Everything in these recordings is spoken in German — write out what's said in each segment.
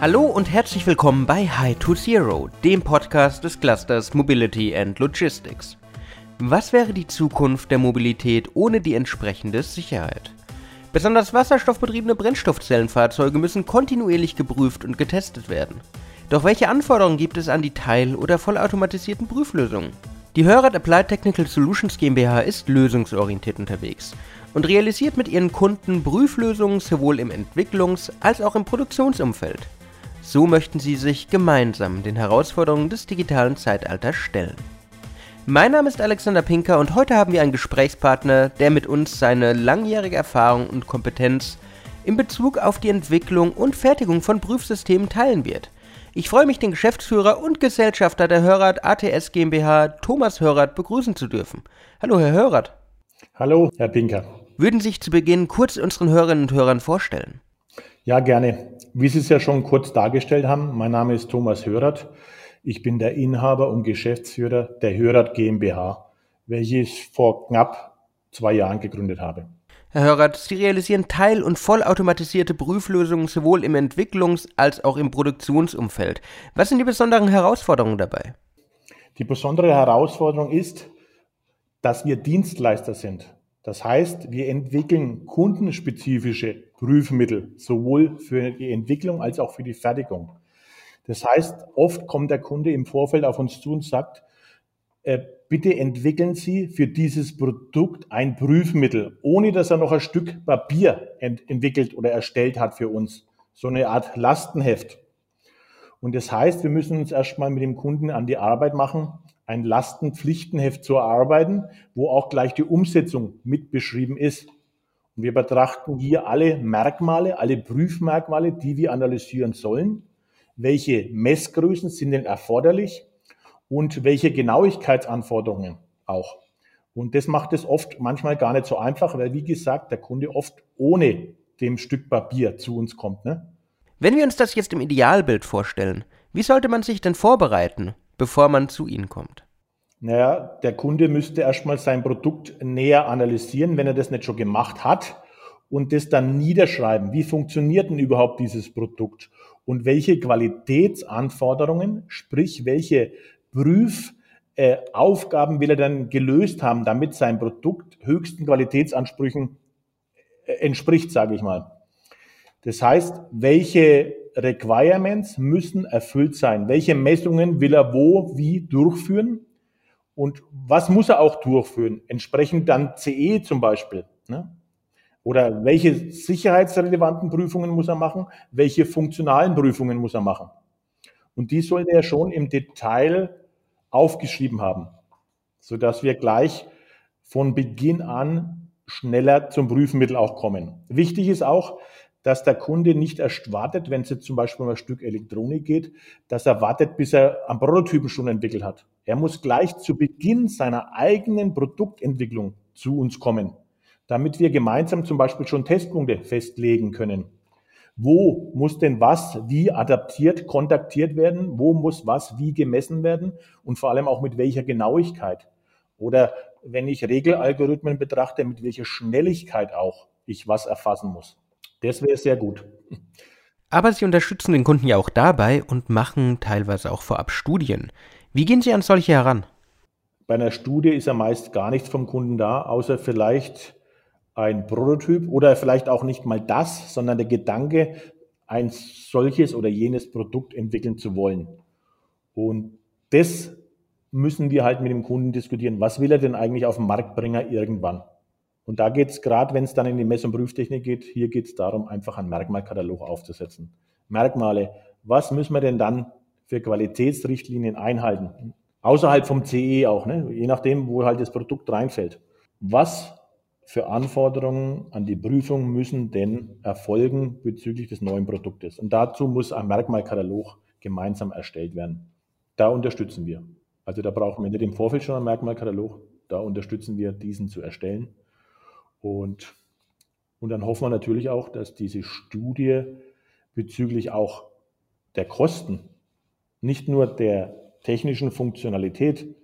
Hallo und herzlich willkommen bei High to Zero, dem Podcast des Clusters Mobility and Logistics. Was wäre die Zukunft der Mobilität ohne die entsprechende Sicherheit? Besonders wasserstoffbetriebene Brennstoffzellenfahrzeuge müssen kontinuierlich geprüft und getestet werden. Doch welche Anforderungen gibt es an die teil- oder vollautomatisierten Prüflösungen? Die Hörrad Applied Technical Solutions GmbH ist lösungsorientiert unterwegs und realisiert mit ihren Kunden Prüflösungen sowohl im Entwicklungs- als auch im Produktionsumfeld. So möchten sie sich gemeinsam den Herausforderungen des digitalen Zeitalters stellen. Mein Name ist Alexander Pinker und heute haben wir einen Gesprächspartner, der mit uns seine langjährige Erfahrung und Kompetenz in Bezug auf die Entwicklung und Fertigung von Prüfsystemen teilen wird. Ich freue mich, den Geschäftsführer und Gesellschafter der Hörrad ATS GmbH, Thomas Hörrad, begrüßen zu dürfen. Hallo, Herr Hörrad. Hallo, Herr Pinker. Würden Sie sich zu Beginn kurz unseren Hörerinnen und Hörern vorstellen? Ja, gerne. Wie Sie es ja schon kurz dargestellt haben, mein Name ist Thomas Hörert. Ich bin der Inhaber und Geschäftsführer der Hörert GmbH, welche ich vor knapp zwei Jahren gegründet habe. Herr Hörert, Sie realisieren teil- und vollautomatisierte Prüflösungen sowohl im Entwicklungs- als auch im Produktionsumfeld. Was sind die besonderen Herausforderungen dabei? Die besondere Herausforderung ist, dass wir Dienstleister sind. Das heißt, wir entwickeln kundenspezifische Prüfmittel, sowohl für die Entwicklung als auch für die Fertigung. Das heißt, oft kommt der Kunde im Vorfeld auf uns zu und sagt, äh, bitte entwickeln Sie für dieses Produkt ein Prüfmittel, ohne dass er noch ein Stück Papier ent entwickelt oder erstellt hat für uns. So eine Art Lastenheft. Und das heißt, wir müssen uns erstmal mit dem Kunden an die Arbeit machen, ein Lastenpflichtenheft zu erarbeiten, wo auch gleich die Umsetzung mit beschrieben ist. Und wir betrachten hier alle Merkmale, alle Prüfmerkmale, die wir analysieren sollen. Welche Messgrößen sind denn erforderlich und welche Genauigkeitsanforderungen auch. Und das macht es oft manchmal gar nicht so einfach, weil wie gesagt, der Kunde oft ohne dem Stück Papier zu uns kommt. Ne? Wenn wir uns das jetzt im Idealbild vorstellen, wie sollte man sich denn vorbereiten? Bevor man zu Ihnen kommt? Naja, der Kunde müsste erstmal sein Produkt näher analysieren, wenn er das nicht schon gemacht hat und das dann niederschreiben. Wie funktioniert denn überhaupt dieses Produkt? Und welche Qualitätsanforderungen, sprich welche Prüfaufgaben will er dann gelöst haben, damit sein Produkt höchsten Qualitätsansprüchen äh, entspricht, sage ich mal. Das heißt, welche Requirements müssen erfüllt sein. Welche Messungen will er wo, wie durchführen? Und was muss er auch durchführen? Entsprechend dann CE zum Beispiel. Ne? Oder welche sicherheitsrelevanten Prüfungen muss er machen? Welche funktionalen Prüfungen muss er machen? Und die sollte er schon im Detail aufgeschrieben haben, sodass wir gleich von Beginn an schneller zum Prüfmittel auch kommen. Wichtig ist auch, dass der Kunde nicht erst wartet, wenn es jetzt zum Beispiel um ein Stück Elektronik geht, dass er wartet, bis er am Prototypen schon entwickelt hat. Er muss gleich zu Beginn seiner eigenen Produktentwicklung zu uns kommen, damit wir gemeinsam zum Beispiel schon Testpunkte festlegen können. Wo muss denn was wie adaptiert, kontaktiert werden? Wo muss was wie gemessen werden? Und vor allem auch mit welcher Genauigkeit? Oder wenn ich Regelalgorithmen betrachte, mit welcher Schnelligkeit auch ich was erfassen muss. Das wäre sehr gut. Aber Sie unterstützen den Kunden ja auch dabei und machen teilweise auch vorab Studien. Wie gehen Sie an solche heran? Bei einer Studie ist ja meist gar nichts vom Kunden da, außer vielleicht ein Prototyp oder vielleicht auch nicht mal das, sondern der Gedanke, ein solches oder jenes Produkt entwickeln zu wollen. Und das müssen wir halt mit dem Kunden diskutieren. Was will er denn eigentlich auf den Markt bringen irgendwann? Und da geht es gerade, wenn es dann in die Mess- und Prüftechnik geht, hier geht es darum, einfach einen Merkmalkatalog aufzusetzen. Merkmale, was müssen wir denn dann für Qualitätsrichtlinien einhalten? Außerhalb vom CE auch, ne? je nachdem, wo halt das Produkt reinfällt. Was für Anforderungen an die Prüfung müssen denn erfolgen bezüglich des neuen Produktes? Und dazu muss ein Merkmalkatalog gemeinsam erstellt werden. Da unterstützen wir. Also da brauchen wir nicht im Vorfeld schon einen Merkmalkatalog, da unterstützen wir, diesen zu erstellen. Und, und dann hoffen wir natürlich auch, dass diese Studie bezüglich auch der Kosten, nicht nur der technischen Funktionalität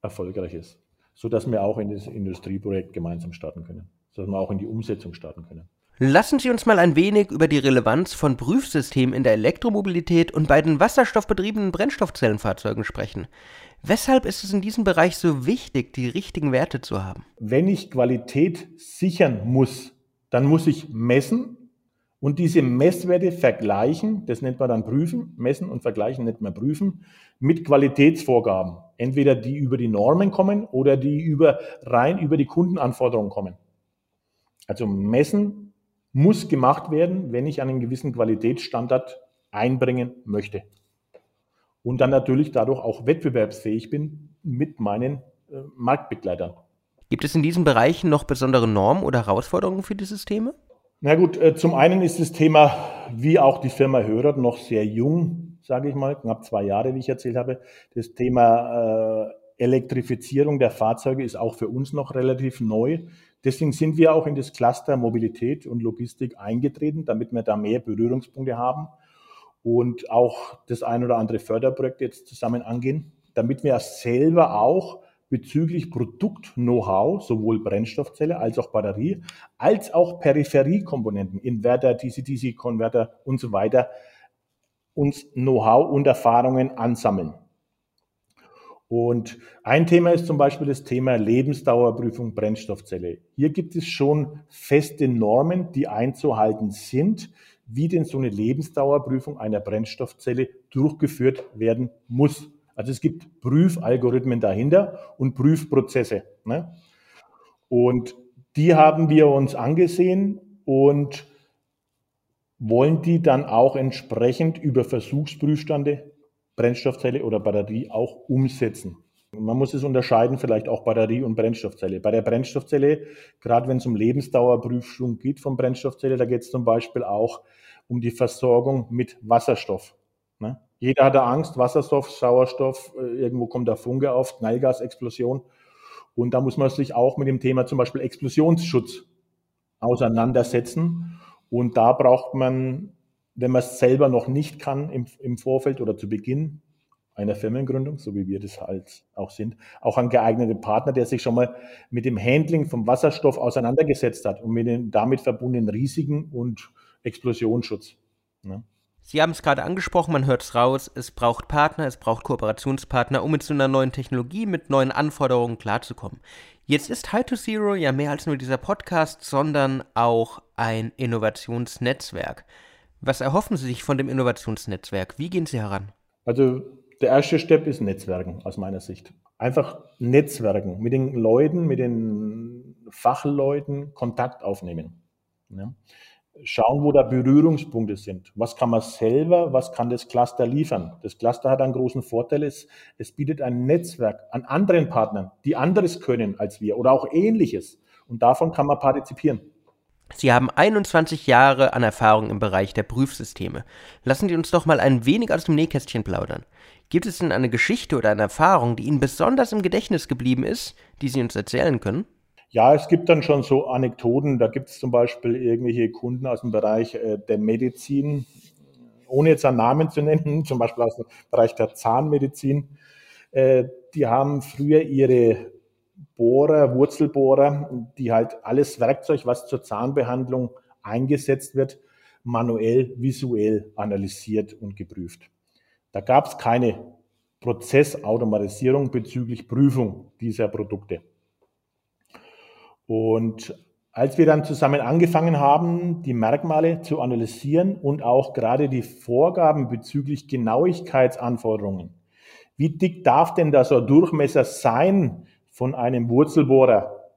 erfolgreich ist, sodass wir auch in das Industrieprojekt gemeinsam starten können, sodass wir auch in die Umsetzung starten können. Lassen Sie uns mal ein wenig über die Relevanz von Prüfsystemen in der Elektromobilität und bei den wasserstoffbetriebenen Brennstoffzellenfahrzeugen sprechen. Weshalb ist es in diesem Bereich so wichtig, die richtigen Werte zu haben? Wenn ich Qualität sichern muss, dann muss ich messen und diese Messwerte vergleichen, das nennt man dann prüfen, messen und vergleichen nennt man prüfen, mit Qualitätsvorgaben. Entweder die über die Normen kommen oder die über, rein über die Kundenanforderungen kommen. Also messen muss gemacht werden, wenn ich einen gewissen Qualitätsstandard einbringen möchte. Und dann natürlich dadurch auch wettbewerbsfähig bin mit meinen äh, Marktbegleitern. Gibt es in diesen Bereichen noch besondere Normen oder Herausforderungen für die Systeme? Na gut, äh, zum einen ist das Thema, wie auch die Firma Hörer, noch sehr jung, sage ich mal, knapp zwei Jahre, wie ich erzählt habe. Das Thema äh, Elektrifizierung der Fahrzeuge ist auch für uns noch relativ neu. Deswegen sind wir auch in das Cluster Mobilität und Logistik eingetreten, damit wir da mehr Berührungspunkte haben und auch das ein oder andere Förderprojekt jetzt zusammen angehen, damit wir selber auch bezüglich Produkt-Know-how, sowohl Brennstoffzelle als auch Batterie, als auch Peripheriekomponenten, Inverter, DC-DC-Konverter und so weiter, uns Know-how und Erfahrungen ansammeln. Und ein Thema ist zum Beispiel das Thema Lebensdauerprüfung Brennstoffzelle. Hier gibt es schon feste Normen, die einzuhalten sind, wie denn so eine Lebensdauerprüfung einer Brennstoffzelle durchgeführt werden muss. Also es gibt Prüfalgorithmen dahinter und Prüfprozesse. Ne? Und die haben wir uns angesehen und wollen die dann auch entsprechend über Versuchsprüfstande Brennstoffzelle oder Batterie auch umsetzen. Man muss es unterscheiden, vielleicht auch Batterie und Brennstoffzelle. Bei der Brennstoffzelle, gerade wenn es um Lebensdauerprüfung geht von Brennstoffzelle, da geht es zum Beispiel auch um die Versorgung mit Wasserstoff. Ne? Jeder hatte Angst, Wasserstoff, Sauerstoff, äh, irgendwo kommt der Funke auf, Knallgasexplosion. Und da muss man sich auch mit dem Thema zum Beispiel Explosionsschutz auseinandersetzen. Und da braucht man wenn man es selber noch nicht kann im, im Vorfeld oder zu Beginn einer Firmengründung, so wie wir das halt auch sind, auch einen geeigneten Partner, der sich schon mal mit dem Handling vom Wasserstoff auseinandergesetzt hat und mit den damit verbundenen Risiken und Explosionsschutz. Ne? Sie haben es gerade angesprochen, man hört es raus, es braucht Partner, es braucht Kooperationspartner, um mit so einer neuen Technologie, mit neuen Anforderungen klarzukommen. Jetzt ist High to Zero ja mehr als nur dieser Podcast, sondern auch ein Innovationsnetzwerk. Was erhoffen Sie sich von dem Innovationsnetzwerk? Wie gehen Sie heran? Also der erste Step ist Netzwerken aus meiner Sicht. Einfach Netzwerken, mit den Leuten, mit den Fachleuten Kontakt aufnehmen. Ja. Schauen, wo da Berührungspunkte sind. Was kann man selber, was kann das Cluster liefern? Das Cluster hat einen großen Vorteil, es, es bietet ein Netzwerk an anderen Partnern, die anderes können als wir oder auch ähnliches. Und davon kann man partizipieren. Sie haben 21 Jahre an Erfahrung im Bereich der Prüfsysteme. Lassen Sie uns doch mal ein wenig aus dem Nähkästchen plaudern. Gibt es denn eine Geschichte oder eine Erfahrung, die Ihnen besonders im Gedächtnis geblieben ist, die Sie uns erzählen können? Ja, es gibt dann schon so Anekdoten. Da gibt es zum Beispiel irgendwelche Kunden aus dem Bereich äh, der Medizin, ohne jetzt einen Namen zu nennen, zum Beispiel aus dem Bereich der Zahnmedizin. Äh, die haben früher ihre Bohrer, Wurzelbohrer, die halt alles Werkzeug, was zur Zahnbehandlung eingesetzt wird, manuell, visuell analysiert und geprüft. Da gab es keine Prozessautomatisierung bezüglich Prüfung dieser Produkte. Und als wir dann zusammen angefangen haben, die Merkmale zu analysieren und auch gerade die Vorgaben bezüglich Genauigkeitsanforderungen, wie dick darf denn da so ein Durchmesser sein, von einem Wurzelbohrer.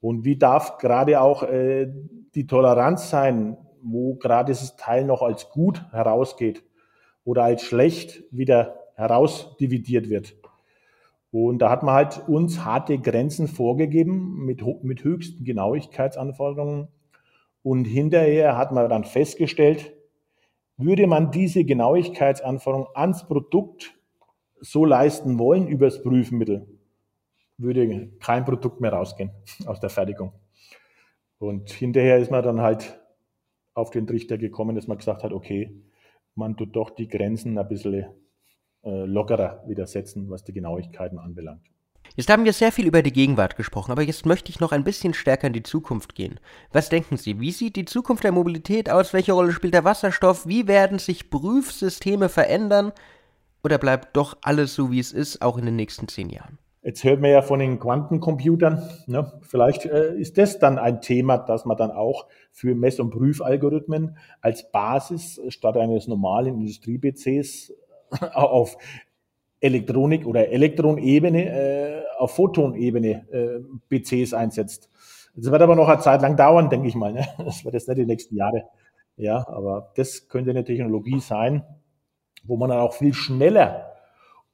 Und wie darf gerade auch äh, die Toleranz sein, wo gerade dieses Teil noch als gut herausgeht oder als schlecht wieder herausdividiert wird. Und da hat man halt uns harte Grenzen vorgegeben mit, mit höchsten Genauigkeitsanforderungen. Und hinterher hat man dann festgestellt, würde man diese Genauigkeitsanforderungen ans Produkt so leisten wollen übers Prüfmittel, würde kein Produkt mehr rausgehen aus der Fertigung. Und hinterher ist man dann halt auf den Trichter gekommen, dass man gesagt hat, okay, man tut doch die Grenzen ein bisschen äh, lockerer wieder setzen, was die Genauigkeiten anbelangt. Jetzt haben wir sehr viel über die Gegenwart gesprochen, aber jetzt möchte ich noch ein bisschen stärker in die Zukunft gehen. Was denken Sie, wie sieht die Zukunft der Mobilität aus? Welche Rolle spielt der Wasserstoff? Wie werden sich Prüfsysteme verändern? Oder bleibt doch alles so, wie es ist, auch in den nächsten zehn Jahren? Jetzt hört man ja von den Quantencomputern. Ne? Vielleicht äh, ist das dann ein Thema, das man dann auch für Mess- und Prüfalgorithmen als Basis statt eines normalen Industrie-PCs auf Elektronik- oder Elektronebene, äh, auf Photonebene äh, PCs einsetzt. Das wird aber noch eine Zeit lang dauern, denke ich mal. Ne? Das wird jetzt nicht die nächsten Jahre. Ja, aber das könnte eine Technologie sein, wo man dann auch viel schneller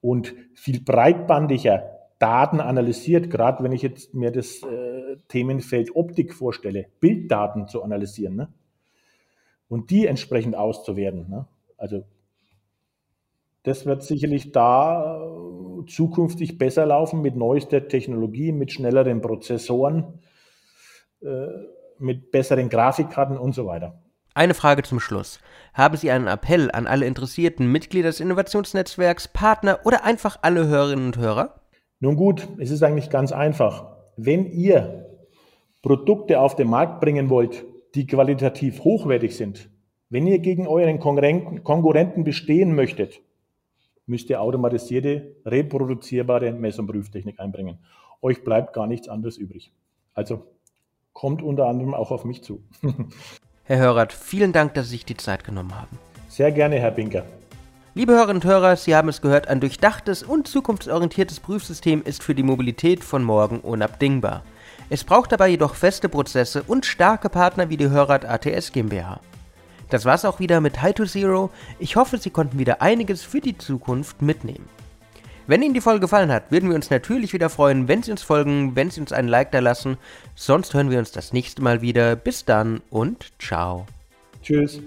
und viel breitbandiger Daten analysiert, gerade wenn ich jetzt mir das äh, Themenfeld Optik vorstelle, Bilddaten zu analysieren ne? und die entsprechend auszuwerten. Ne? Also das wird sicherlich da äh, zukünftig besser laufen mit neuester Technologie, mit schnelleren Prozessoren, äh, mit besseren Grafikkarten und so weiter. Eine Frage zum Schluss. Haben Sie einen Appell an alle interessierten Mitglieder des Innovationsnetzwerks, Partner oder einfach alle Hörerinnen und Hörer? Nun gut, es ist eigentlich ganz einfach. Wenn ihr Produkte auf den Markt bringen wollt, die qualitativ hochwertig sind, wenn ihr gegen euren Konkurrenten bestehen möchtet, müsst ihr automatisierte, reproduzierbare Mess- und Prüftechnik einbringen. Euch bleibt gar nichts anderes übrig. Also kommt unter anderem auch auf mich zu. Herr Hörert, vielen Dank, dass Sie sich die Zeit genommen haben. Sehr gerne, Herr Binker. Liebe Hörerinnen und Hörer, Sie haben es gehört, ein durchdachtes und zukunftsorientiertes Prüfsystem ist für die Mobilität von morgen unabdingbar. Es braucht dabei jedoch feste Prozesse und starke Partner wie die Hörrad ATS GmbH. Das war's auch wieder mit High to Zero. Ich hoffe, Sie konnten wieder einiges für die Zukunft mitnehmen. Wenn Ihnen die Folge gefallen hat, würden wir uns natürlich wieder freuen, wenn Sie uns folgen, wenn Sie uns einen Like da lassen. Sonst hören wir uns das nächste Mal wieder. Bis dann und ciao. Tschüss.